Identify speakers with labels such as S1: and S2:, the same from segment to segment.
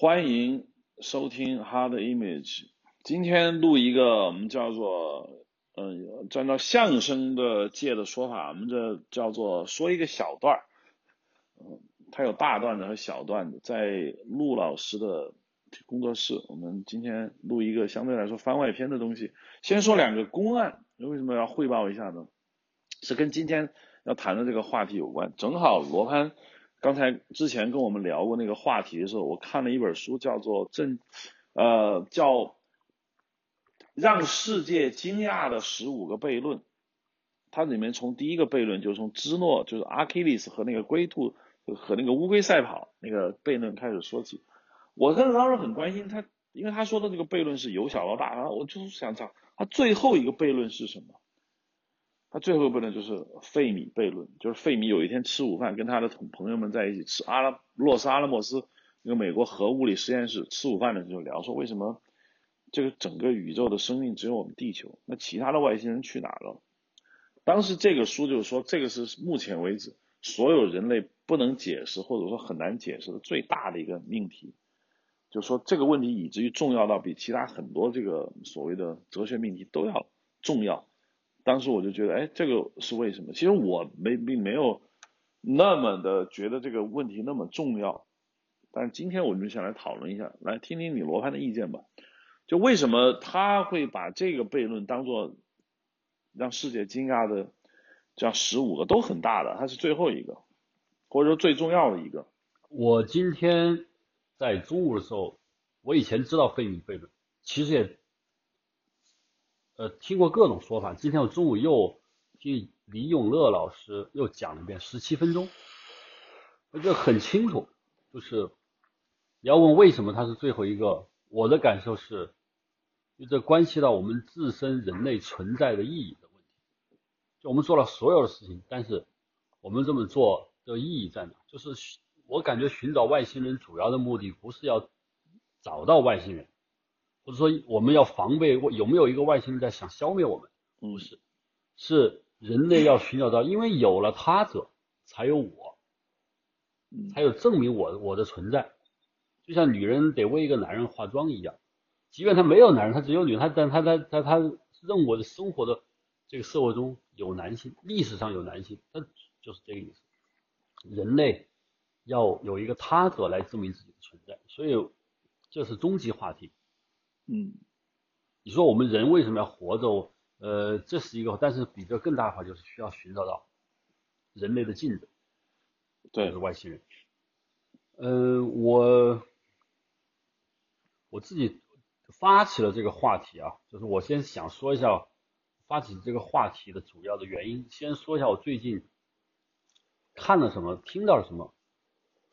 S1: 欢迎收听 Hard Image。今天录一个我们叫做，嗯，按照相声的界的说法，我们这叫做说一个小段儿。嗯，它有大段子和小段子，在陆老师的工作室，我们今天录一个相对来说番外篇的东西。先说两个公案，为什么要汇报一下呢？是跟今天要谈的这个话题有关。正好罗潘。刚才之前跟我们聊过那个话题的时候，我看了一本书，叫做《正》，呃，叫让世界惊讶的十五个悖论。它里面从第一个悖论，就是从芝诺，就是阿基里斯和那个龟兔和那个乌龟赛跑那个悖论开始说起。我当时很关心他，因为他说的这个悖论是由小到大，然后我就是想讲他最后一个悖论是什么。他最后一个悖论就是费米悖论，就是费米有一天吃午饭，跟他的同朋友们在一起吃阿拉洛斯阿拉莫斯那个美国核物理实验室吃午饭的时候聊说，为什么这个整个宇宙的生命只有我们地球，那其他的外星人去哪了？当时这个书就是说，这个是目前为止所有人类不能解释或者说很难解释的最大的一个命题，就是说这个问题以至于重要到比其他很多这个所谓的哲学命题都要重要。当时我就觉得，哎，这个是为什么？其实我没并没有那么的觉得这个问题那么重要。但是今天我们想来讨论一下，来听听你罗盘的意见吧。就为什么他会把这个悖论当做让世界惊讶的这样十五个都很大的，他是最后一个，或者说最重要的一个。
S2: 我今天在中午的时候，我以前知道费米悖论，其实也。呃，听过各种说法。今天我中午又听李永乐老师又讲了一遍，十七分钟，我觉得很清楚。就是你要问为什么他是最后一个，我的感受是，就这关系到我们自身人类存在的意义的问题。就我们做了所有的事情，但是我们这么做的意义在哪？就是我感觉寻找外星人主要的目的不是要找到外星人。或者说我们要防备有没有一个外星人在想消灭我们？不是，是人类要寻找到，因为有了他者，才有我，才有证明我我的存在。就像女人得为一个男人化妆一样，即便他没有男人，他只有女人，他但他在在他认我的生活的这个社会中有男性，历史上有男性，他就是这个意思。人类要有一个他者来证明自己的存在，所以这是终极话题。
S1: 嗯，
S2: 你说我们人为什么要活着？呃，这是一个，但是比这更大的话，就是需要寻找到人类的镜子，
S1: 对，
S2: 是外星人。嗯，我我自己发起了这个话题啊，就是我先想说一下发起这个话题的主要的原因，先说一下我最近看了什么，听到了什么。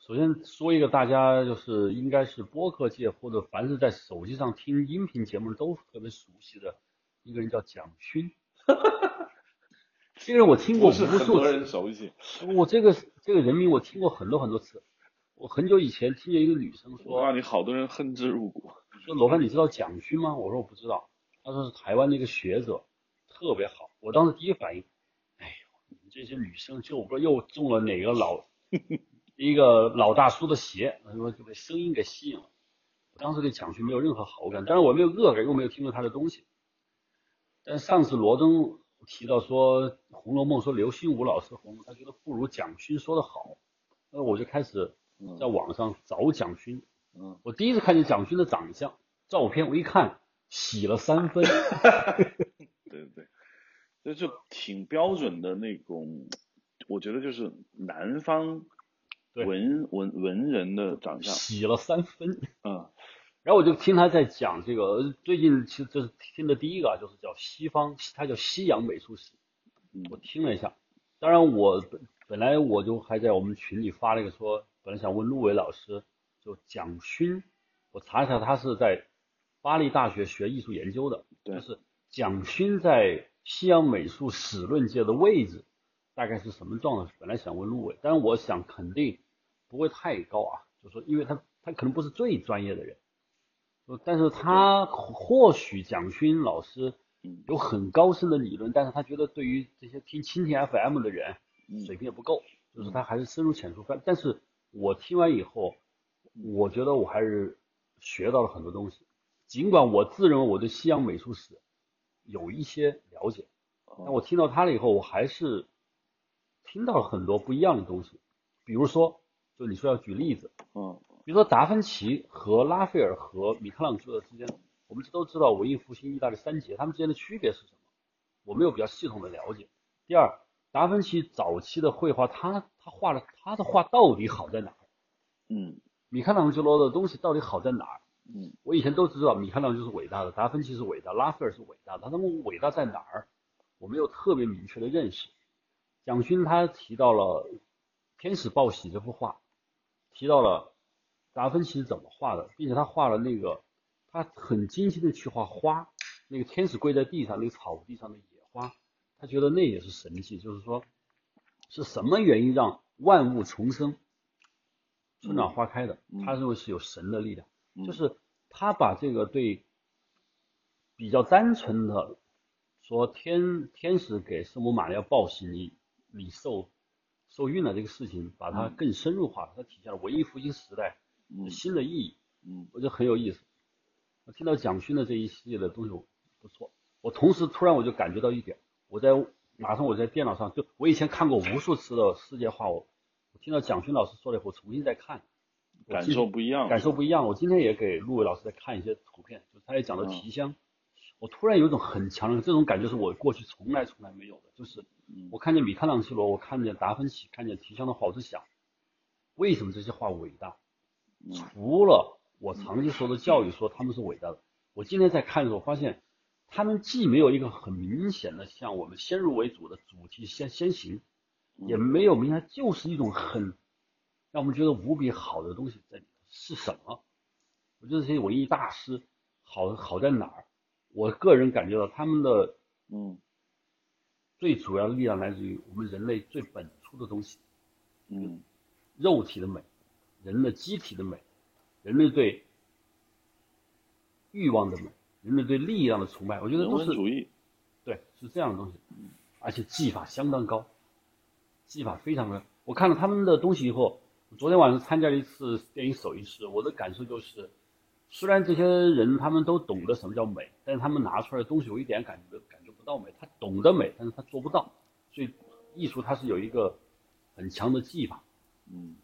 S2: 首先说一个大家就是应该是播客界或者凡是在手机上听音频节目都特别熟悉的一个人叫蒋勋，这个人我听过无数次，
S1: 很多人熟悉。
S2: 我这个这个人名我听过很多很多次。我很久以前听见一个女生说，
S1: 让你好多人恨之入骨。
S2: 说罗凡你知道蒋勋吗？我说我不知道。他说是台湾的一个学者，特别好。我当时第一反应，哎呦，你们这些女生就不知道又中了哪个老。一个老大叔的鞋，他说就被声音给吸引了。我当时对蒋勋没有任何好感，但是我没有恶感，又没有听过他的东西。但上次罗登提到说《红楼梦》说刘心武老师红，他觉得不如蒋勋说的好，那我就开始在网上找蒋勋。
S1: 嗯，
S2: 我第一次看见蒋勋的长相照片，我一看喜了三分。
S1: 对对对，这就挺标准的那种，我觉得就是南方。文文文人的长相，
S2: 洗了三分。
S1: 嗯，
S2: 然后我就听他在讲这个，最近其实这是听的第一个啊，就是叫西方，他叫西洋美术史。我听了一下，当然我本本来我就还在我们群里发了一个说，本来想问陆伟老师，就蒋勋，我查一下他是在巴黎大学学艺术研究的，就是蒋勋在西洋美术史论界的位置大概是什么状态？本来想问陆伟，但是我想肯定。不会太高啊，就说因为他他可能不是最专业的人，但是他或许蒋勋老师有很高深的理论，但是他觉得对于这些听蜻蜓 FM 的人水平也不够，就是他还是深入浅出。但但是我听完以后，我觉得我还是学到了很多东西。尽管我自认为我对西洋美术史有一些了解，但我听到他了以后，我还是听到了很多不一样的东西。比如说，就你说要举例子，
S1: 嗯
S2: 比如说达芬奇和拉斐尔和米开朗基罗之间，我们都知道文艺复兴意大利三杰，他们之间的区别是什么？我没有比较系统的了解。第二，达芬奇早期的绘画，他他画的他的画到底好在哪儿？
S1: 嗯
S2: 米开朗基罗的东西到底好在哪儿？
S1: 嗯
S2: 我以前都知道米开朗基罗是伟大的，达芬奇是伟大，拉斐尔是伟大的，他们伟大在哪儿？我没有特别明确的认识。蒋勋他提到了《天使报喜》这幅画，提到了达芬奇是怎么画的，并且他画了那个，他很精心的去画花，那个天使跪在地上，那个草地上的野花，他觉得那也是神迹，就是说是什么原因让万物重生、春暖花开的？他认为是有神的力量。
S1: 嗯，
S2: 就是他把这个对比较单纯的说天天使给圣母玛利亚报喜你你受受孕了这个事情，把它更深入化，它体现了文艺复兴时代
S1: 嗯
S2: 新的意义，
S1: 嗯
S2: 我觉得很有意思。我听到蒋勋的这一系列的东西不错，我同时突然我就感觉到一点，我在马上我在电脑上就我以前看过无数次的世界画，我我听到蒋勋老师说了以后，重新再看，我
S1: 感受不一样，
S2: 感受不一样。我今天也给陆伟老师在看一些图片，就是他也讲到提香，我突然有一种很强的这种感觉，是我过去从来从来没有的。就是
S1: 嗯
S2: 我看见米开朗基罗，我看见达芬奇，看见提香的画，我就想，为什么这些画伟大？
S1: 嗯
S2: 除了我长期受的教育说他们是伟大的，我今天在看的时候发现，他们既没有一个很明显的像我们先入为主的主题先先行，也没有明显，就是一种很让我们觉得无比好的东西在里头是什么？我觉得这些文艺大师好好在哪儿？我个人感觉到他们的
S1: 嗯
S2: 最主要的力量来自于我们人类最本初的东西，
S1: 嗯。
S2: 肉体的美，人的机体的美，人类对欲望的美，人类对力量的崇拜，我觉得都是
S1: 主义，
S2: 对，是这样的东西，而且技法相当高，技法非常的。我看了他们的东西以后，昨天晚上参加了一次电影首映式，我的感受就是，虽然这些人他们都懂得什么叫美，但是他们拿出来的东西我一点感觉感觉不到美。他懂得美，但是他做不到，所以艺术它是有一个很强的技法。
S1: 嗯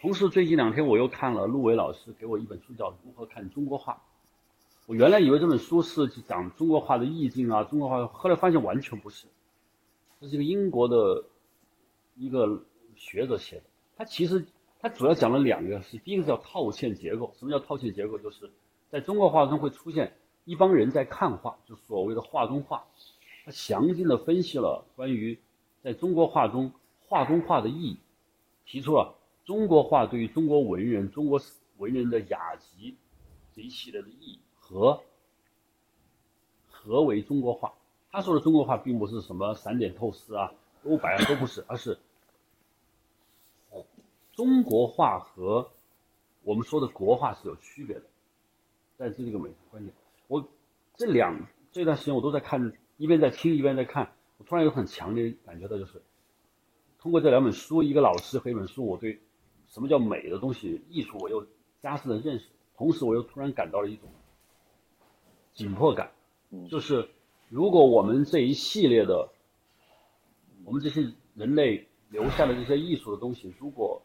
S2: 同时，最近两天我又看了陆伟老师给我一本书，叫《如何看中国画》。我原来以为这本书是讲中国画的意境啊，中国画，后来发现完全不是。这是一个英国的一个学者写的。他其实他主要讲了两个事，第一个叫套嵌结构。什么叫套嵌结构？就是在中国画中会出现一帮人在看画，就所谓的画中画。他详尽的分析了关于在中国画中画中画的意义，提出了中国画对于中国文人、中国文人的雅集这一系列的意义和何为中国画。他说的中国画并不是什么散点透视啊、都白啊，都不是，而是中国画和我们说的国画是有区别的，在这个美术观点，我这两这段时间我都在看，一边在听一边在看，我突然有很强烈感觉到，就是通过这两本书，一个老师和一本书，我对什么叫美的东西、艺术，我又加深了认识，同时我又突然感到了一种紧迫感，
S1: 嗯
S2: 就是如果我们这一系列的，我们这些人类留下的这些艺术的东西，如果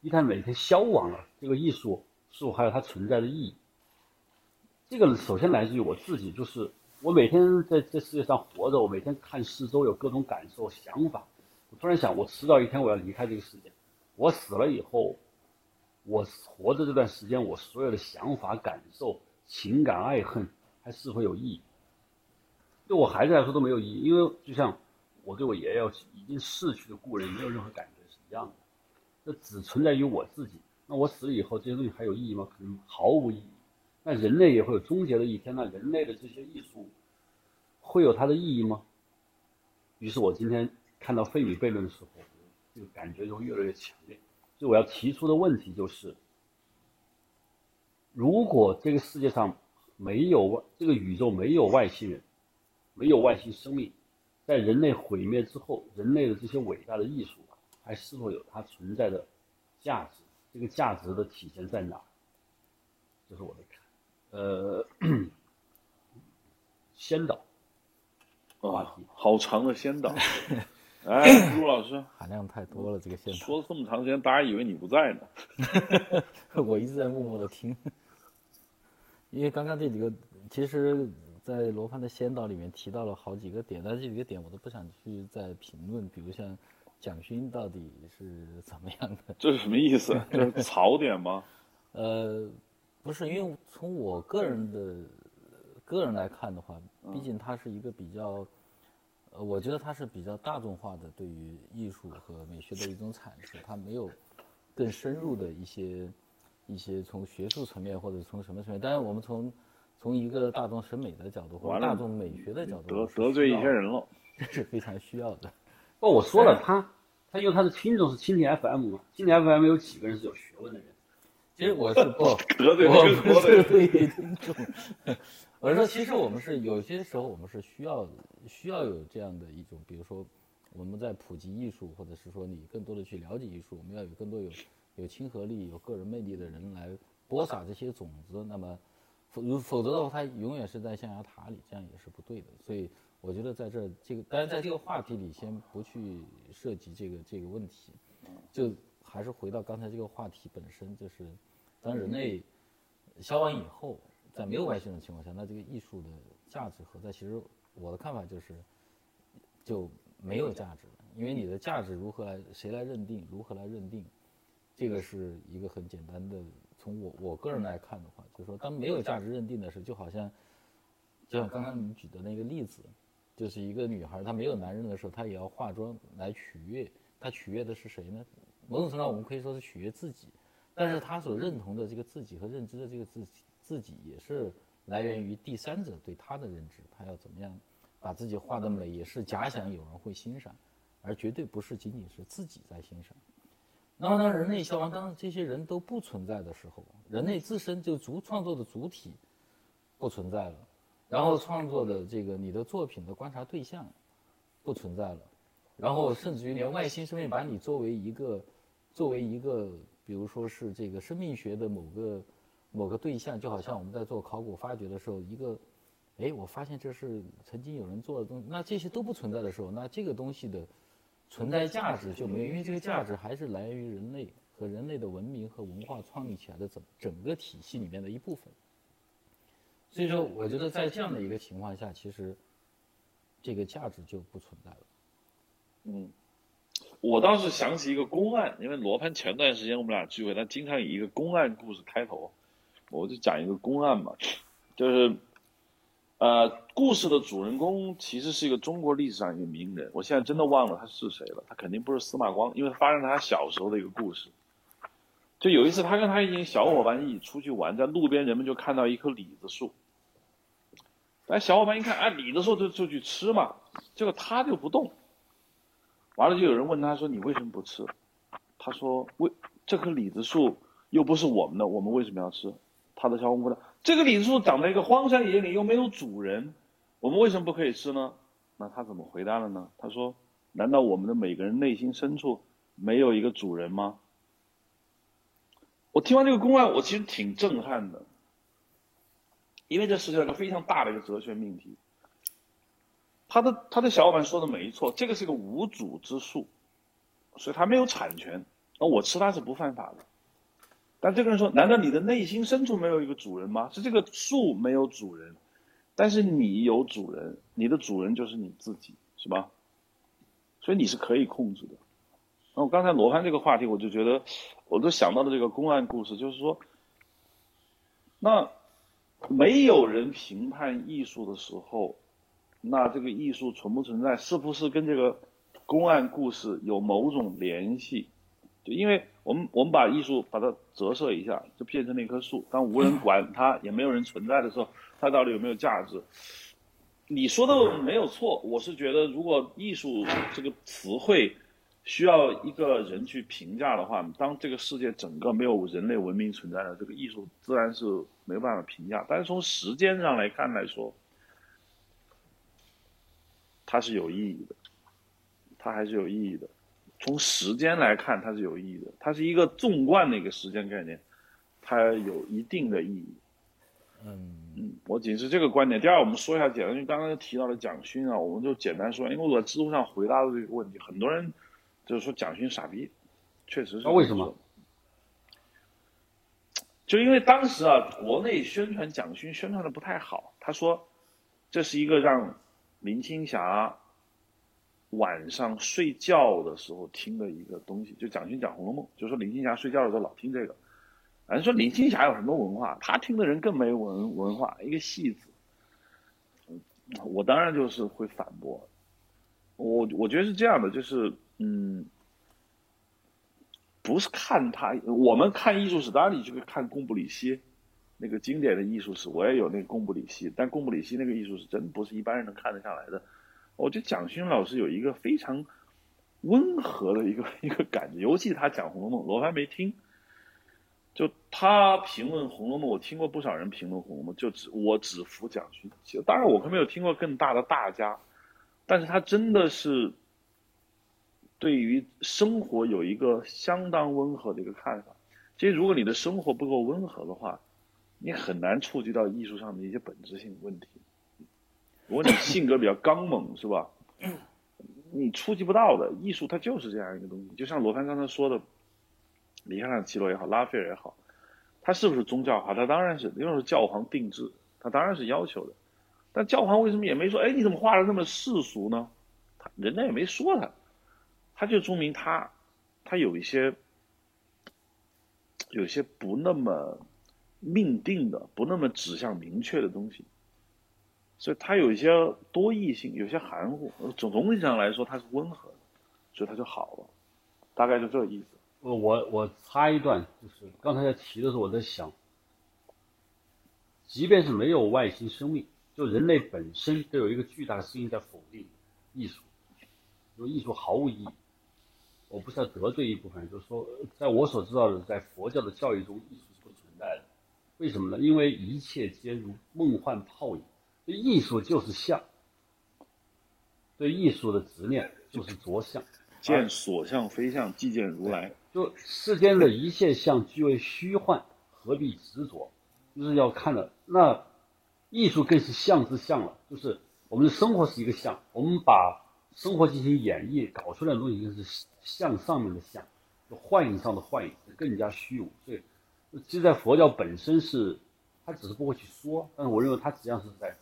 S2: 一旦每天消亡了，这个艺术是否还有它存在的意义？这个首先来自于我自己，就是我每天在这世界上活着，我每天看四周有各种感受、想法。我突然想，我迟早一天我要离开这个世界。我死了以后，我活着这段时间，我所有的想法、感受、情感、爱恨，还是否有意义？对我孩子来说都没有意义，因为就像我对我爷爷已经逝去的故人没有任何感觉是一样的。这只存在于我自己。那我死了以后，这些东西还有意义吗？可能毫无意义。那人类也会有终结的一天，那人类的这些艺术会有它的意义吗？于是我今天看到费米悖论的时候，这个感觉就越来越强烈。所以我要提出的问题就是：如果这个世界上没有外，这个宇宙没有外星人，没有外星生命，在人类毁灭之后，人类的这些伟大的艺术还是否有它存在的价值？这个价值的体现在哪？这是我的。呃，先导话
S1: 啊
S2: 题，，
S1: 好长的先导。哎，陆老师
S3: 含量太多了，这个先导，
S1: 说了这么长时间，大家以为你不在呢。
S3: 我一直在默默的听，因为刚刚这几个，其实，在罗盘的先导里面提到了好几个点，但是这几个点我都不想去再评论，比如像蒋勋到底是怎么样的，
S1: 这是什么意思？这是槽点吗？
S3: 呃，不是，因为从我个人的个人来看的话，毕竟它是一个比较，呃，我觉得它是比较大众化的对于艺术和美学的一种阐释，它没有更深入的一些一些从学术层面或者从什么层面，当然我们从从一个大众审美的角度或者大众美学的角度
S1: 得得罪一些人了。
S3: 这是非常需要的。
S2: 不，我说了，他他因为他的听众是蜻蜓 FM 嘛，蜻蜓 FM 有几个人是有学问的人？
S3: 其实我是不，
S1: 得罪
S3: 我不。是对于听众，我是说，其实我们是有些时候我们是需要需要有这样的一种，比如说我们在普及艺术，或者是说你更多的去了解艺术，我们要有更多有有亲和力、有个人魅力的人来播撒这些种子。那么否否则的话，它永远是在象牙塔里，这样也是不对的。所以我觉得在这儿这个，当然在这个话题里先不去涉及这个这个问题，就还是回到刚才这个话题本身，就是当人类消亡以后，在没有外星人的情况下，那这个艺术的价值何在？其实我的看法就是，就没有价值了，因为你的价值如何来，谁来认定，如何来认定，这个是一个很简单的。从我我个人来看的话，就是说，当没有价值认定的时候，就好像，就像刚刚你举的那个例子，就是一个女孩她没有男人的时候，她也要化妆来取悦，她取悦的是谁呢？某种程度上，我们可以说是取悦自己。但是他所认同的这个自己和认知的这个自己，自己也是来源于第三者对他的认知，他要怎么样把自己画得美，也是假想有人会欣赏，而绝对不是仅仅是自己在欣赏。那么当人类消亡，当这些人都不存在的时候，人类自身就主创作的主体不存在了，然后创作的这个你的作品的观察对象不存在了，然后甚至于连外星生命把你作为一个作为一个，比如说是这个生命学的某个某个对象，就好像我们在做考古发掘的时候，一个，哎，我发现这是曾经有人做的东西，那这些都不存在的时候，那这个东西的存在价值就没有，因为这个价值还是来源于人类和人类的文明和文化创立起来的整整个体系里面的一部分。所以说，我觉得在这样的一个情况下，其实这个价值就不存在了。
S1: 嗯，我倒是想起一个公案，因为罗盘前段时间我们俩聚会，他经常以一个公案故事开头，我就讲一个公案嘛，就是，呃，故事的主人公其实是一个中国历史上一个名人，我现在真的忘了他是谁了，他肯定不是司马光，因为发生在他小时候的一个故事。就有一次，他跟他一群小伙伴一起出去玩，在路边人们就看到一棵李子树，但小伙伴一看，啊，李子树就就去吃嘛，结果他就不动。完了，就有人问他说：“你为什么不吃？”他说：“为这棵李子树又不是我们的，我们为什么要吃？”他的小伙伴问：“这个李子树长在一个荒山野岭，又没有主人，我们为什么不可以吃呢？”那他怎么回答了呢？他说：“难道我们的每个人内心深处没有一个主人吗？”我听完这个公案，我其实挺震撼的，因为这涉及到一个非常大的一个哲学命题。他的他的小伙伴说的没错，这个是个无主之树，所以它没有产权，那我吃它是不犯法的。但这个人说，难道你的内心深处没有一个主人吗？是这个树没有主人，但是你有主人，你的主人就是你自己，是吧？所以你是可以控制的。那我刚才罗盘这个话题，我就觉得，我都想到了这个公案故事，就是说，那没有人评判艺术的时候。那这个艺术存不存在，是不是跟这个公案故事有某种联系？就因为我们我们把艺术把它折射一下，就变成了一棵树，当无人管它，也没有人存在的时候，它到底有没有价值？你说的没有错，我是觉得如果艺术这个词汇需要一个人去评价的话，当这个世界整个没有人类文明存在的，这个艺术自然是没有办法评价。但是从时间上来看来说，它是有意义的，它还是有意义的。从时间来看它是有意义的，它是一个纵贯的一个时间概念，它有一定的意义。
S3: 嗯
S1: 嗯，我仅是这个观点。第二，我们说一下简单，因为刚刚提到了蒋勋啊，我们就简单说，因为我在知乎上回答了这个问题，很多人就是说蒋勋傻逼，确实是。
S2: 那为什么？
S1: 就因为当时啊，国内宣传蒋勋宣传的不太好，他说这是一个让林青霞晚上睡觉的时候听的一个东西，就蒋勋讲《红楼梦》，就说林青霞睡觉的时候老听这个。反正说林青霞有什么文化，她听的人更没文文化，一个戏子。我当然就是会反驳，我我觉得是这样的，就是嗯。不是看他，我们看艺术史，当然你就可以看贡布里希那个经典的艺术史，我也有那个贡布里希，但贡布里希那个艺术史真不是一般人能看得下来的。我觉得蒋勋老师有一个非常温和的一个 一个感觉，尤其他讲《红楼梦》，罗盘没听，就他评论《红楼梦》，我听过不少人评论《红楼梦》，就只我只服蒋勋。当然，我可没有听过更大的大家，但是他真的是。对于生活有一个相当温和的一个看法。其实，如果你的生活不够温和的话，你很难触及到艺术上的一些本质性问题。如果你性格比较刚猛，是吧？你触及不到的艺术，它就是这样一个东西。就像罗盘刚才说的，米开朗基罗也好，拉斐尔也好，他是不是宗教化？他当然是，因为是教皇定制，他当然是要求的。但教皇为什么也没说？哎，你怎么画的那么世俗呢？他人家也没说他。他就说明他，他有一些，有些不那么命定的，不那么指向明确的东西，所以它有一些多义性，有些含糊。总总体上来说，它是温和的，所以它就好了，大概就这个意思。
S2: 我我我插一段，就是刚才在提的时候，我在想，即便是没有外星生命，就人类本身都有一个巨大的声音在否定艺术，说艺术毫无意义。我不是要得罪一部分人，就是说，在我所知道的，在佛教的教育中，艺术。为什么呢？因为一切皆如梦幻泡影，艺术就是相，对艺术的执念就是着相。
S1: 见所相非相，即见如来。
S2: 就世间的一切相俱为虚幻，何必执着？就是要看的。那艺术更是相之相了，就是我们的生活是一个相，我们把。生活进行演绎，搞出来的东西就是像上面的像，幻影上的幻影，更加虚无。所以，其实，在佛教本身是，他只是不会去说，但是我认为他实际上是在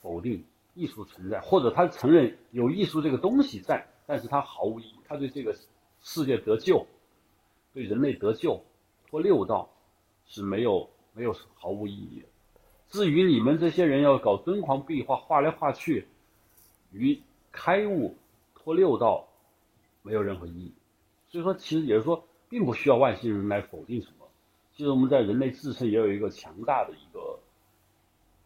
S2: 否定艺术存在，或者他承认有艺术这个东西在，但是他毫无意义，他对这个世界得救，对人类得救或六道是没有没有毫无意义的。至于你们这些人要搞敦煌壁画，画来画去，与。开悟脱六道没有任何意义，所以说其实也是说，并不需要外星人来否定什么。其实我们在人类自身也有一个强大的一个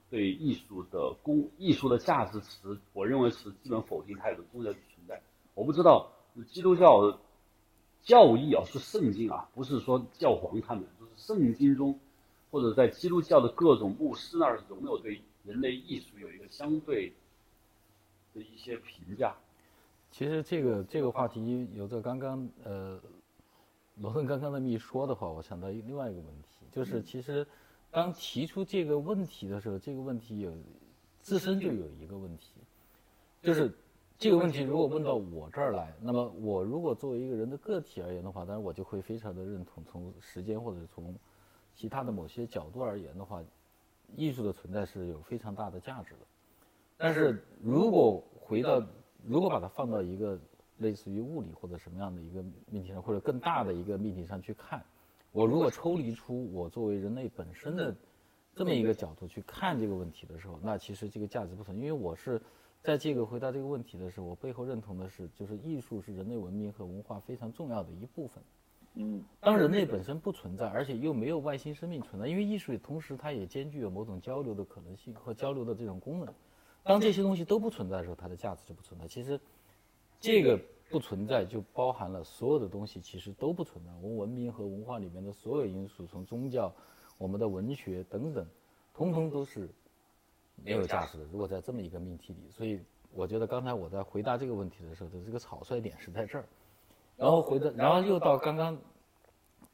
S2: 对艺术的公艺术的价值词，我认为是基本否定态度重要的存在。我不知道基督教教义啊，是圣经啊，不是说教皇他们，就是圣经中或者在基督教的各种牧师那儿有没有对人类艺术有一个相对。的一些评价，
S3: 其实这个这个话题，有着刚刚呃罗顿刚刚那么一说的话，我想到另外一个问题，就是其实当提出这个问题的时候，这个问题有自身就有一个问题，就是这个问题如果问到我这儿来，那么我如果作为一个人的个体而言的话，当然我就会非常的认同，从时间或者从其他的某些角度而言的话，艺术的存在是有非常大的价值的。但是如果回到，如果把它放到一个类似于物理或者什么样的一个命题上，或者更大的一个命题上去看，我如果抽离出我作为人类本身的这么一个角度去看这个问题的时候，那其实这个价值不存因为我是在这个回答这个问题的时候，我背后认同的是，就是艺术是人类文明和文化非常重要的一部分。
S1: 嗯，
S3: 当人类本身不存在，而且又没有外星生命存在，因为艺术同时它也兼具有某种交流的可能性和交流的这种功能。当这些东西都不存在的时候，它的价值就不存在。其实，这个不存在就包含了所有的东西，其实都不存在。我们文明和文化里面的所有因素，从宗教、我们的文学等等，通通都是没有价值的。如果在这么一个命题里，所以我觉得刚才我在回答这个问题的时候的这个草率点是在这儿。然后回到，然后又到刚刚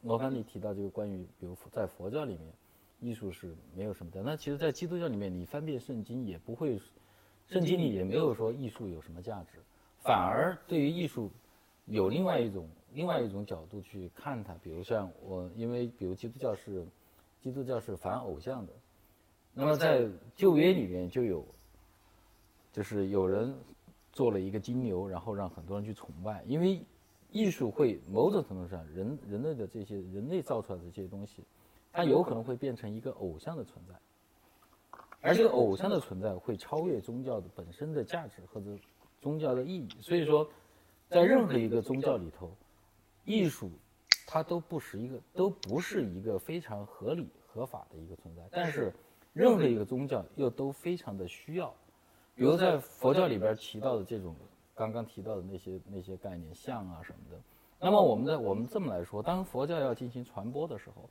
S3: 罗凡你提到这个关于，比如在佛教里面，艺术是没有什么的。那其实，在基督教里面，你翻遍圣经也不会，圣经里也没有说艺术有什么价值，反而对于艺术有另外一种另外一种角度去看它。比如像我，因为比如基督教是基督教是反偶像的，那么在旧约里面就有，就是有人做了一个金牛，然后让很多人去崇拜，因为。艺术会某种程度上，人人类的这些人类造出来的这些东西，它有可能会变成一个偶像的存在，而这个偶像的存在会超越宗教的本身的价值或者宗教的意义。所以说，在任何一个宗教里头，艺术它都不是一个都不是一个非常合理合法的一个存在，但是任何一个宗教又都非常的需要，比如在佛教里边提到的这种。刚刚提到的那些那些概念，像啊什么的，那么我们在我们这么来说，当佛教要进行传播的时候，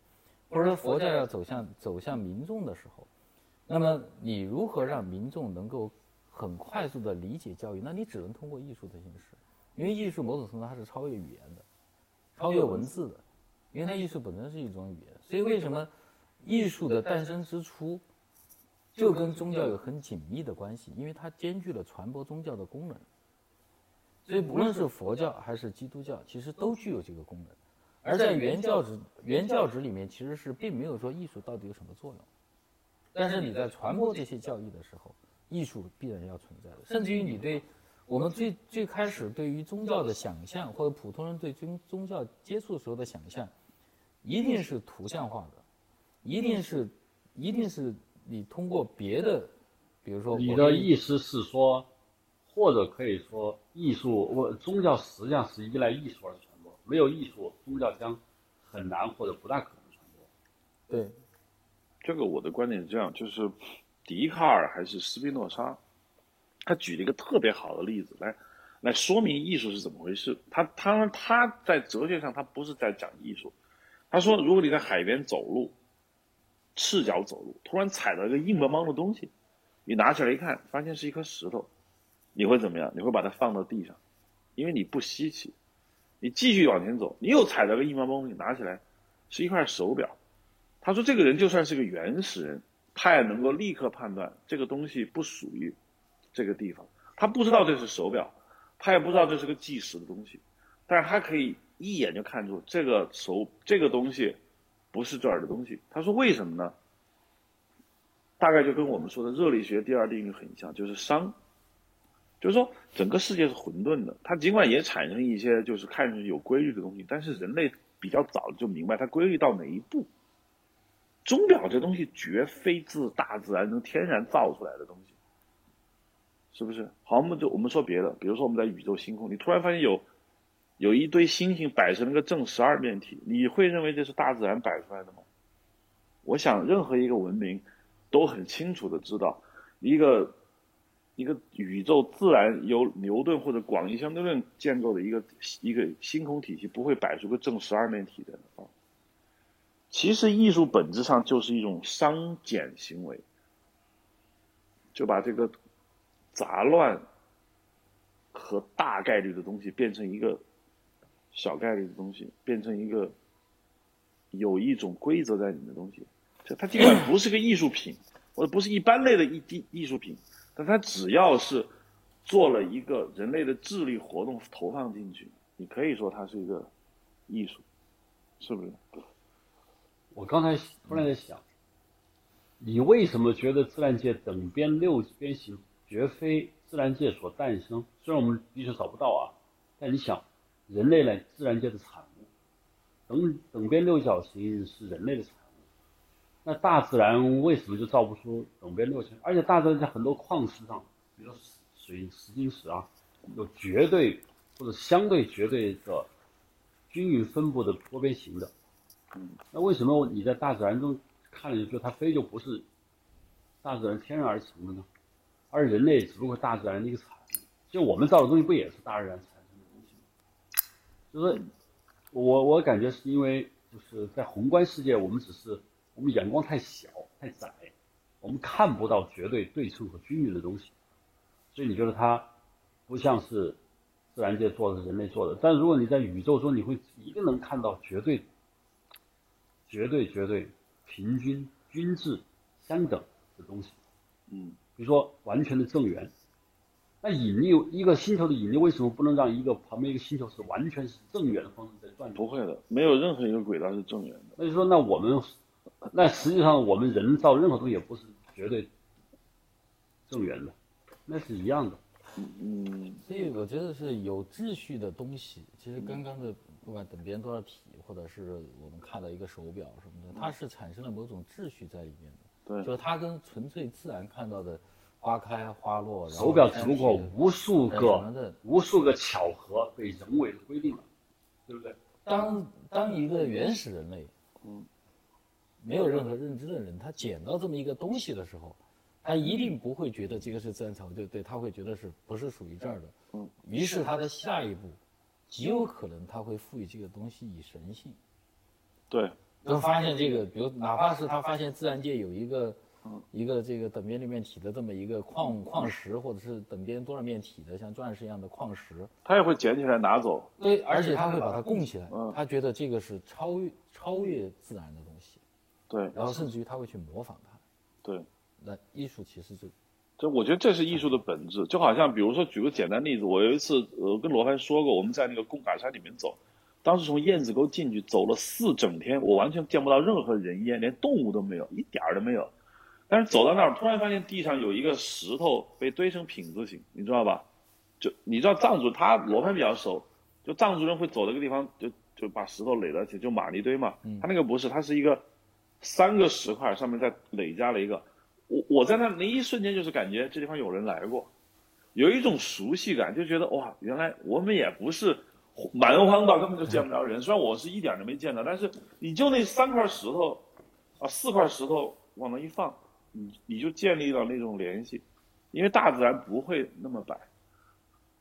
S3: 或者说佛教要走向走向民众的时候，那么你如何让民众能够很快速的理解教育？那你只能通过艺术的形式，因为艺术某种程度它是超越语言的，超越文字的，因为它艺术本身是一种语言。所以为什么艺术的诞生之初就跟宗教有很紧密的关系？因为它兼具了传播宗教的功能。所以，不论是佛教还是基督教，其实都具有这个功能。而在原教旨原教旨里面，其实是并没有说艺术到底有什么作用。但是你在传播这些教义的时候，艺术必然要存在的。甚至于你对我们最最开始对于宗教的想象，或者普通人对宗宗教接触时候的想象，一定是图像化的，一定是一定是你通过别的，比如说
S2: 你的意思是说。或者可以说，艺术我宗教实际上是依赖艺术而传播，没有艺术，宗教将很难或者不大可能传播。
S3: 对，
S1: 这个我的观点是这样，就是笛卡尔还是斯宾诺莎，他举了一个特别好的例子来来说明艺术是怎么回事。他他他在哲学上他不是在讲艺术，他说如果你在海边走路，赤脚走路，突然踩到一个硬邦邦的东西，你拿起来一看，发现是一颗石头。你会怎么样？你会把它放到地上，因为你不稀奇。你继续往前走，你又踩到个硬邦邦，你拿起来是一块手表。他说，这个人就算是个原始人，他也能够立刻判断这个东西不属于这个地方。他不知道这是手表，他也不知道这是个计时的东西，但是他可以一眼就看出这个手这个东西不是这儿的东西。他说为什么呢？大概就跟我们说的热力学第二定律很像，就是熵。就是说，整个世界是混沌的。它尽管也产生一些就是看上去有规律的东西，但是人类比较早就明白它规律到哪一步。钟表这东西绝非自大自然能天然造出来的东西，是不是？好，我们就我们说别的，比如说我们在宇宙星空，你突然发现有有一堆星星摆成了个正十二面体，你会认为这是大自然摆出来的吗？我想，任何一个文明都很清楚的知道一个。一个宇宙自然由牛顿或者广义相对论建构的一个一个星空体系，不会摆出个正十二面体的啊。其实艺术本质上就是一种商减行为，就把这个杂乱和大概率的东西变成一个小概率的东西，变成一个有一种规则在里面的东西。就它尽管不是个艺术品，或者不是一般类的艺艺艺术品。但它只要是做了一个人类的智力活动投放进去，你可以说它是一个艺术，是不是？
S2: 我刚才突然在想，你为什么觉得自然界等边六边形绝非自然界所诞生？虽然我们地球找不到啊，但你想，人类呢，自然界的产物，等等边六角形是人类的产物。那大自然为什么就造不出等边六角形？而且大自然在很多矿石上，比如水、石、金、石啊，有绝对或者相对绝对的均匀分布的多边形的。那为什么你在大自然中看了就觉得它非就不是大自然天然而成的呢？而人类只不过大自然的一个产物，就我们造的东西不也是大自然产生的东西吗？就是我我感觉是因为就是在宏观世界，我们只是。我们眼光太小太窄，我们看不到绝对对称和均匀的东西，所以你觉得它不像是自然界做的，是人类做的。但如果你在宇宙中，你会一定能看到绝对、绝对、绝对平均、均质、相等的东西。
S1: 嗯，
S2: 比如说完全的正圆。那引力，一个星球的引力为什么不能让一个旁边一个星球是完全是正圆的方式在转？
S1: 不会的，没有任何一个轨道是正圆的。
S2: 那就说，那我们，那实际上我们人造任何东西也不是绝对正圆的，那是一样的。
S1: 嗯，
S3: 所以我觉得是有秩序的东西。其实刚刚的不管等别人多少体，或者是我们看到一个手表什么的，它是产生了某种秩序在里面的。
S1: 对，
S3: 就是它跟纯粹自然看到的花开花落，然后
S2: 手表只
S3: 山
S2: 不过无数个
S3: 的
S2: 无数个巧合被人为的规定了，对不对？
S3: 当当一个原始人类，
S1: 嗯，
S3: 没有任何认知的人，他捡到这么一个东西的时候，他一定不会觉得这个是自然产物，对对？他会觉得是不是属于这儿的？
S1: 嗯，
S3: 于是他的下一步，极有可能他会赋予这个东西以神性。
S1: 对，
S3: 就发现这个，比如哪怕是他发现自然界有一个
S1: 嗯，
S3: 一个这个等边立面体的这么一个矿矿石，或者是等边多少面体的像钻石一样的矿石，
S1: 他也会捡起来拿走。
S3: 对，而且他会把它供起来
S1: 嗯，
S3: 他觉得这个是超越超越自然的东西，
S1: 对
S3: 然后甚至于他会去模仿它。
S1: 对，
S3: 那艺术其实就
S1: 这我觉得这是艺术的本质，就好像比如说举个简单例子，我有一次呃跟罗盘说过，我们在那个贡嘎山里面走，当时从燕子沟进去走了四整天，我完全见不到任何人烟，连动物都没有，一点儿都没有。但是走到那儿，突然发现地上有一个石头被堆成品字形，你知道吧？就你知道藏族他罗盘比较熟，就藏族人会走那个地方就就把石头垒到一起，就马尼堆嘛。他那个不是，他是一个三个石块上面再垒加了一个。我我在那那一瞬间就是感觉这地方有人来过，有一种熟悉感，就觉得哇，原来我们也不是蛮荒到根本就见不着人。虽然我是一点都没见到，但是你就那三块石头啊，四块石头往那一放，你你就建立了那种联系，因为大自然不会那么摆，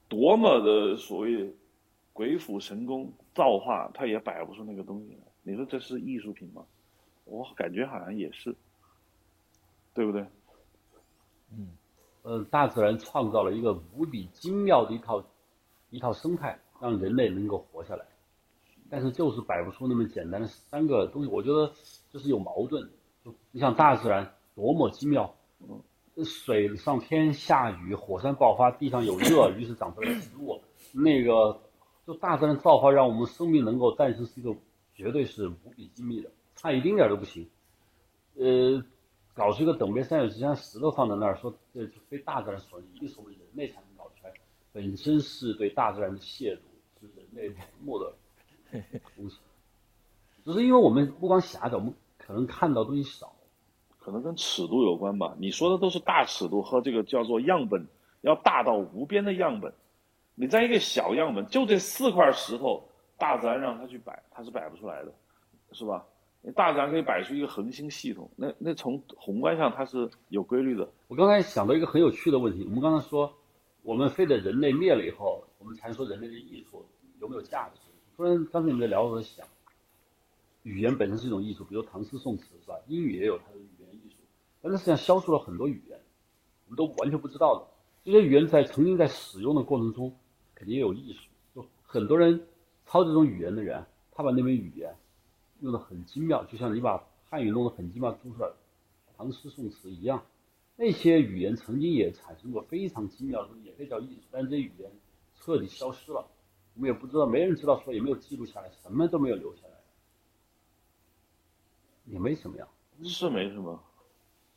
S1: 多么的所谓鬼斧神工造化，它也摆不出那个东西来。你说这是艺术品吗？我感觉好像也是，对不对？
S2: 嗯呃，大自然创造了一个无比精妙的一套一套生态，让人类能够活下来。但是就是摆不出那么简单的三个东西，我觉得就是有矛盾你想大自然多么精妙，水上天下雨，火山爆发，地上有热，于是长出来植物。那个就大自然造化，让我们生命能够诞生，是一个绝对是无比精密的，差一丁点儿都不行。呃，搞出一个等边三角形，像石头放在那儿，说这是非大自然所一定是我们人类才能搞出来，本身是对大自然的亵渎，是人类盲目的 东西。只是因为我们目光狭窄，我们可能看到东西少。
S1: 可能跟尺度有关吧。你说的都是大尺度和这个叫做样本，要大到无边的样本。你在一个小样本，就这四块石头，大自然让它去摆，它是摆不出来的，是吧？大自然可以摆出一个恒星系统，那那从宏观上它是有规律的。
S2: 我刚才想到一个很有趣的问题，我们刚才说，我们非得人类灭了以后，我们才说人类的艺术有没有价值。突然刚才你们在聊，我在想，语言本身是一种艺术，比如唐诗宋词是吧？英语也有它的语言艺术，但是实际上消除了很多语言，我们都完全不知道的。这些语言在曾经在使用的过程中，肯定也有艺术。就很多人操这种语言的人，他把那门语言用的很精妙，就像你把汉语弄得很精妙，读出来唐诗宋词一样。那些语言曾经也产生过非常精妙的东西，也可以叫艺术，但是这些语言彻底消失了，我们也不知道，没人知道说，也没有记录下来，什么都没有留下来，也没什么呀。
S1: 是没什么，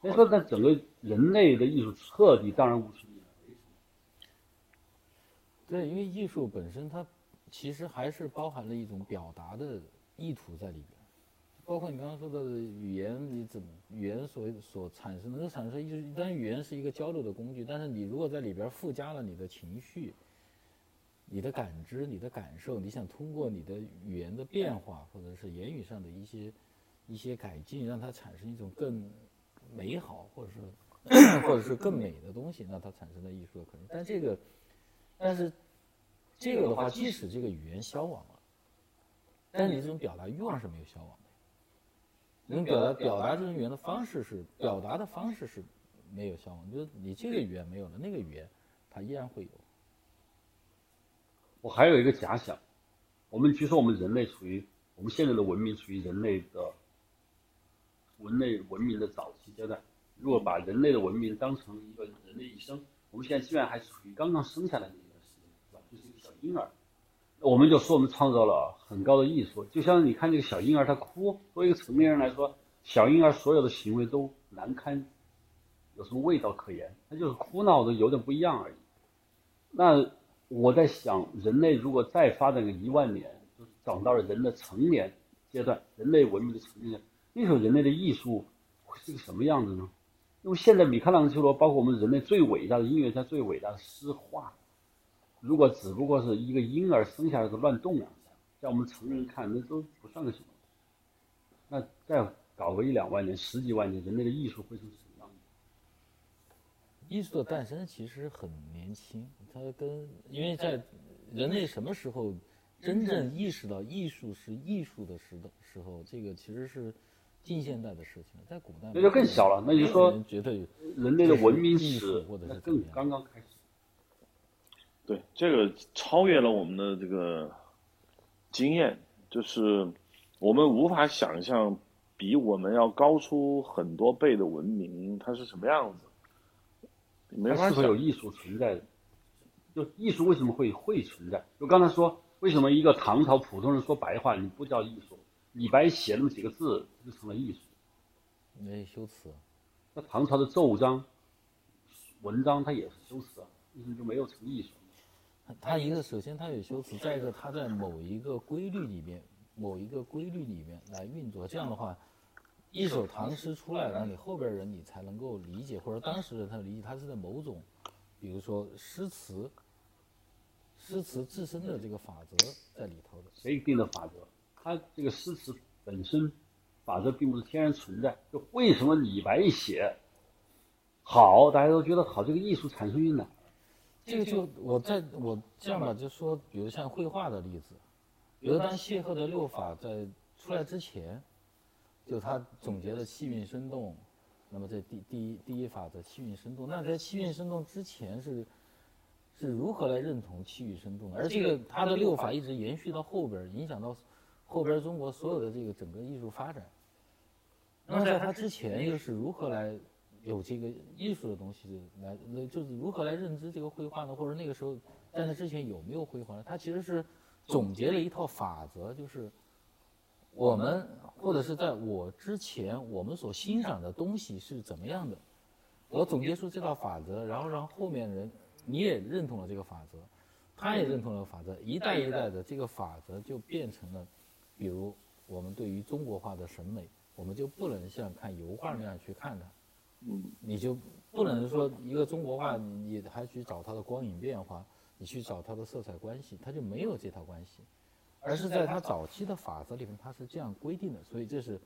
S2: 所以说，在整个人类的艺术彻底荡然无存以来，没什么。
S3: 对，因为艺术本身它其实还是包含了一种表达的意图在里边，包括你刚刚说的语言，你怎么语言所所产生能产生艺术，当然语言是一个交流的工具，但是你如果在里边附加了你的情绪、你的感知、你的感受，你想通过你的语言的变化或者是言语上的一些一些改进，让它产生一种更美好或者是或者是更美的东西，那它产生的艺术的可能，但这个。但是这个的话，即使这个语言消亡了，但你这种表达欲望是没有消亡。你表达表达这种语言的方式是表达的方式是没有消亡，就是你这个语言没有了，那个语言它依然会有。
S2: 我还有一个假想，我们据说我们人类处于我们现在的文明处于人类的人类文明的早期阶段。如果把人类的文明当成一个人类一生，我们现在基本上还是处于刚刚生下来的一段时间，是吧？就是一个小婴儿。我们就说我们创造了很高的艺术，就像你看这个小婴儿他哭，作为一个成年人来说，小婴儿所有的行为都难堪，有什么味道可言？他就是哭闹的有点不一样而已。那我在想，人类如果再发展个一万年，就是长到了人的成年阶段，人类文明的成年，那时候人类的艺术会是个什么样子呢？因为现在米开朗基罗，包括我们人类最伟大的音乐家、最伟大的诗画，如果只不过是一个婴儿生下来就乱动两下，在我们成人看那都不算个什么。那再搞个一两万年、十几万年，人类的艺术会是什么样子？
S3: 艺术的诞生其实很年轻，它跟因为在人类什么时候真正意识到艺术是艺术的时的时候，这个其实是近现代的事情，在古代
S2: 那就更小了。那就是说，
S3: 觉得
S2: 人类的文明史
S3: 或者是
S2: 那更刚刚开始。
S1: 对，这个超越了我们的这个经验，就是我们无法想象比我们要高出很多倍的文明它是什么样子，没法想
S2: 它是否有。艺术存在的？就艺术为什么会会存在？就刚才说，为什么一个唐朝普通人说白话，你不叫艺术？李白写那么几个字就成了艺术。
S3: 没修辞。
S2: 那唐朝的奏章、文章，它也是修辞啊，为什么就没有成艺术？
S3: 它一个首先它有修辞，再一个它在某一个规律里面，某一个规律里面来运作。这样的话，一首唐诗出来，那你后边人你才能够理解，或者当时人他理解，它是在某种，比如说诗词，诗词自身的这个法则在里头的。
S2: 谁定的法则？它这个诗词本身法则并不是天然存在。就为什么李白写好，大家都觉得好，这个艺术产生于哪？
S3: 这个就我在我这样吧，就说，比如像绘画的例子，比如当谢赫的六法在出来之前，就他总结了气韵生动，那么这第第一第一法则气韵生动，那在气韵生动之前是是如何来认同气韵生动的？而这个他的六法一直延续到后边，影响到后边中国所有的这个整个艺术发展。那么在他之前又是如何来有这个艺术的东西来，那就是如何来认知这个绘画呢？或者那个时候在那之前有没有绘画呢？他其实是总结了一套法则，就是我们或者是在我之前我们所欣赏的东西是怎么样的，我总结出这套法则，然后让后面人你也认同了这个法则，他也认同了法则，一代一代的这个法则就变成了，比如我们对于中国画的审美，我们就不能像看油画那样去看它，你就不能说一个中国画，你还去找它的光影变化，你去找它的色彩关系，它就没有这套关系，而是在它早期的法则里面，它是这样规定的，所以这是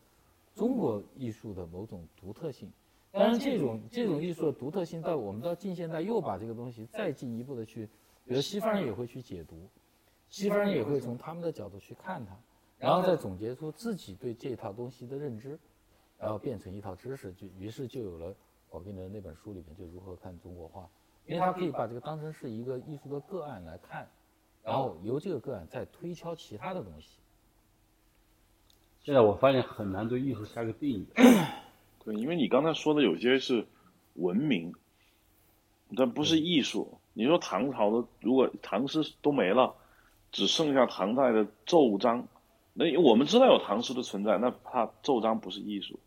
S3: 中国艺术的某种独特性。当然，这种这种艺术的独特性，到我们到近现代又把这个东西再进一步的去，比如西方人也会去解读，西方人也会从他们的角度去看它，然后再总结出自己对这套东西的认知，然后变成一套知识，就于是就有了我给你的那本书里面就如何看中国画，因为他可以把这个当成是一个艺术的个案来看，然后由这个个案再推敲其他的东西。
S2: 现在我发现很难对艺术下个定义。
S1: 对，因为你刚才说的有些是文明，但不是艺术。你说唐朝的，如果唐诗都没了，只剩下唐代的奏章，那我们知道有唐诗的存在，那它奏章不是艺术。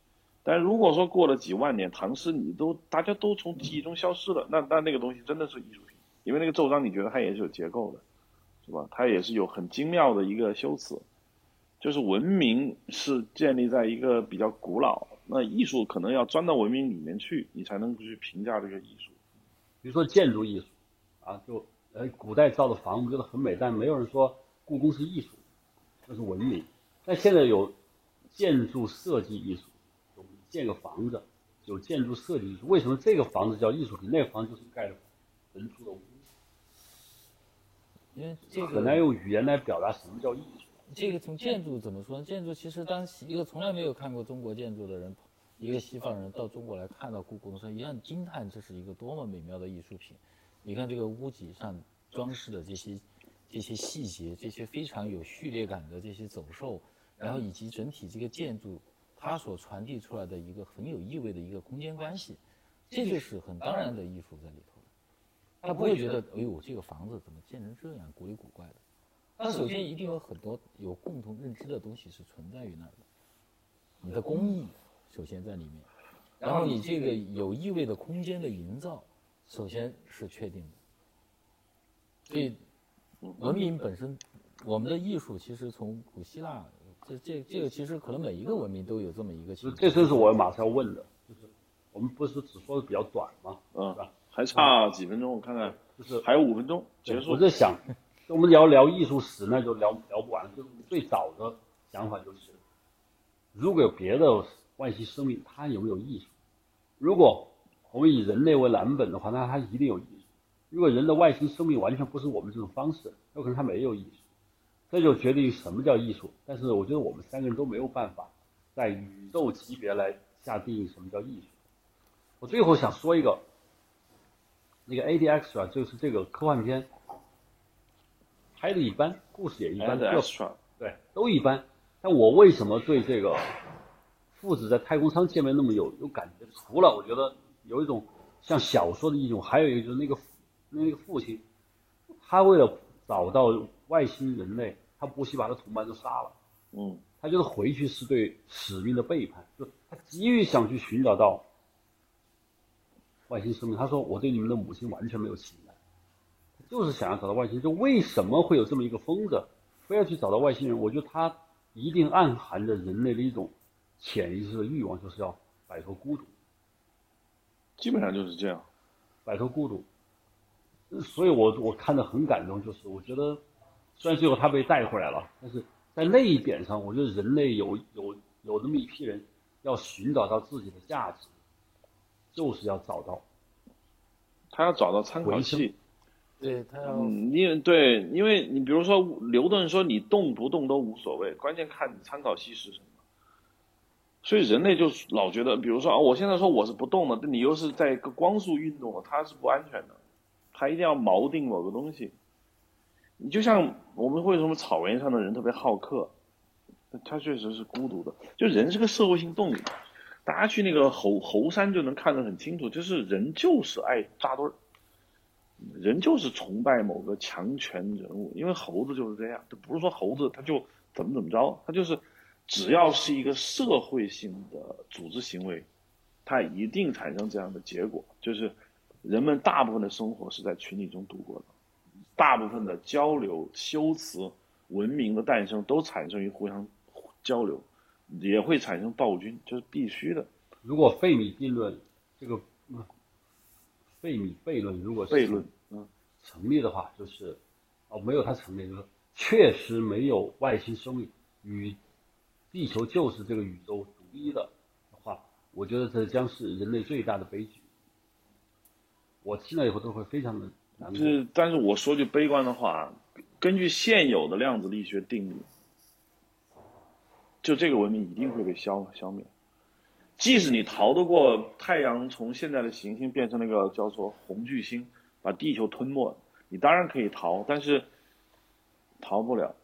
S1: 但如果说过了几万年，唐诗你都大家都从记忆中消失了，那那那个东西真的是艺术品，因为那个奏章你觉得它也是有结构的，是吧？它也是有很精妙的一个修辞。就是文明是建立在一个比较古老，那艺术可能要钻到文明里面去，你才能够去评价这个艺术。
S2: 比如说建筑艺术，啊，就呃古代造的房子觉得很美，但没有人说故宫是艺术，那是文明。但现在有建筑设计艺术，建个房子有建筑设计艺术，为什么这个房子叫艺术品，那个房子就是盖的人住的屋？
S3: 因为这个
S2: 很难用语言来表达什么叫艺术。
S3: 这个从建筑怎么说呢？建筑其实当一个从来没有看过中国建筑的人，一个西方人到中国来看到故宫的时候，一样惊叹这是一个多么美妙的艺术品。你看这个屋脊上装饰的这些这些细节，这些非常有序列感的这些走兽，然后以及整体这个建筑，它所传递出来的一个很有意味的一个空间关系，这就是很当然的艺术在里头的。他不会觉得，哎呦，这个房子怎么建成这样，古里古怪的。他首先一定有很多有共同认知的东西是存在于那儿的，你的工艺首先在里面，然后你这个有意味的空间的营造，首先是确定的。所以，文明本身，我们的艺术其实从古希腊，这这这个其实可能每一个文明都有这么一个情况。
S2: 这就是我马上要问的，就是我们不是只说的比较短吗？
S1: 嗯
S2: 是吧？
S1: 还差几分钟，我看看，
S2: 就是
S1: 还有五分钟结束
S2: 我。在想，我们聊聊艺术史，那就聊聊不完。就是最早的想法就是，如果有别的外星生命，它有没有艺术？如果我们以人类为蓝本的话，那它一定有艺术。如果人的外星生命完全不是我们这种方式，有可能它没有艺术。这就决定什么叫艺术。但是我觉得我们三个人都没有办法在宇宙级别来下定义什么叫艺术。我最后想说一个，那个 ADX 啊，就是这个科幻片，拍的一般，故事也一般对，都一般。但我为什么对这个父子在太空舱见面那么有有感觉？除了我觉得有一种像小说的一种，还有一个就是那个那个父亲，他为了找到外星人类，他不惜把他同伴都杀了。
S1: 嗯，
S2: 他就是回去是对使命的背叛，就他急于想去寻找到外星生命。他说：“我对你们的母亲完全没有情感，就是想要找到外星人。就为什么会有这么一个疯子，非要去找到外星人？我觉得他一定暗含着人类的一种潜意识的欲望，就是要摆脱孤独，
S1: 基本上就是这样。
S2: 摆脱孤独。所以我我看得很感动，就是我觉得虽然最后他被带回来了，但是在那一点上，我觉得人类有有有那么一批人要寻找到自己的价值，就是要找到
S1: 他要找到参考系。
S3: 对他要
S1: 嗯，因为对，因为你比如说牛顿说你动不动都无所谓，关键看你参考系是什么。所以人类就老觉得，比如说啊，我现在说我是不动的，但你又是在一个光速运动的，它是不安全的，它一定要锚定某个东西。你就像我们为什么草原上的人特别好客，他确实是孤独的。就人是个社会性动物，大家去那个猴猴山就能看得很清楚，就是人就是爱扎堆儿。人就是崇拜某个强权人物，因为猴子就是这样，这不是说猴子他就怎么怎么着，他就是只要是一个社会性的组织行为，它一定产生这样的结果，就是人们大部分的生活是在群体中度过的，大部分的交流、修辞、文明的诞生都产生于互相交流，也会产生暴君，这是必须的。
S2: 如果费米定论这个嗯费米悖论如果是
S1: 悖论，嗯，
S2: 成立的话，就是哦没有它成立，就是确实没有外星生命与地球就是这个宇宙独一的话，我觉得这将是人类最大的悲剧。我听了以后都会非常的
S1: 是，但是我说句悲观的话，根据现有的量子力学定律，就这个文明一定会被消消灭。即使你逃得过太阳从现在的行星变成那个叫做红巨星，把地球吞没，你当然可以逃，但是逃不了。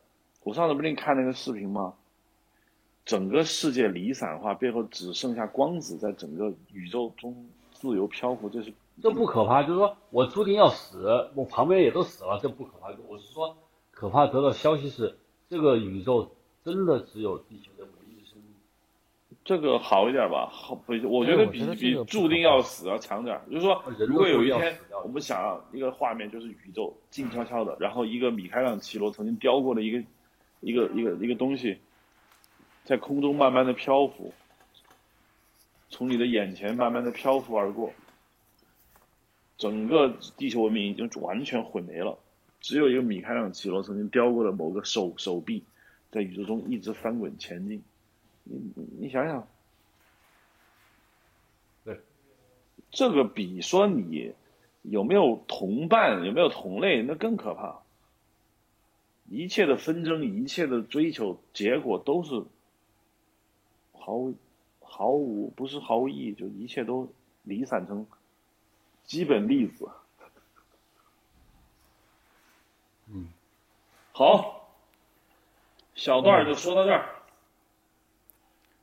S1: 我上次不是给你看那个视频吗？整个世界离散化，背后只剩下光子在整个宇宙中自由漂浮，这是
S2: 这不可怕，就是说我注定要死，我旁边也都死了，这不可怕。我是说，可怕得到消息是，这个宇宙真的只有地球的唯一生命。
S1: 这个好一点吧，好不？我觉得比
S3: 觉得
S1: 比注定要死要强点儿。就是说，
S2: 人
S1: 如果有一天我们想要一个画面，就是宇宙静悄悄的，然后一个米开朗基罗曾经雕过的一个一个一个一个东西，在空中慢慢的漂浮，从你的眼前慢慢的漂浮而过，整个地球文明已经完全毁没了，只有一个米开朗基罗曾经雕过的某个手手臂，在宇宙中一直翻滚前进。你你你想想，
S2: 对，
S1: 这个比说你有没有同伴、有没有同类，那更可怕。一切的纷争、一切的追求，结果都是毫无毫无不是毫无意义，就一切都离散成基本粒子。
S2: 嗯，
S1: 好，小段儿就说到这儿。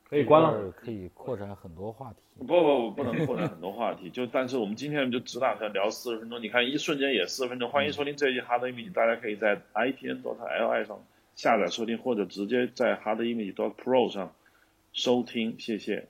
S2: 可以关了。
S3: 可以扩展很多话题。
S1: 不不不，不能扩展很多话题。就但是我们今天就只打算聊四十分钟。你看，一瞬间也四十分钟。欢迎收听这一期 Hard Image，大家可以在 IPN dot LI 上下载收听，或者直接在 Hard Image dot Pro 上收听。谢谢。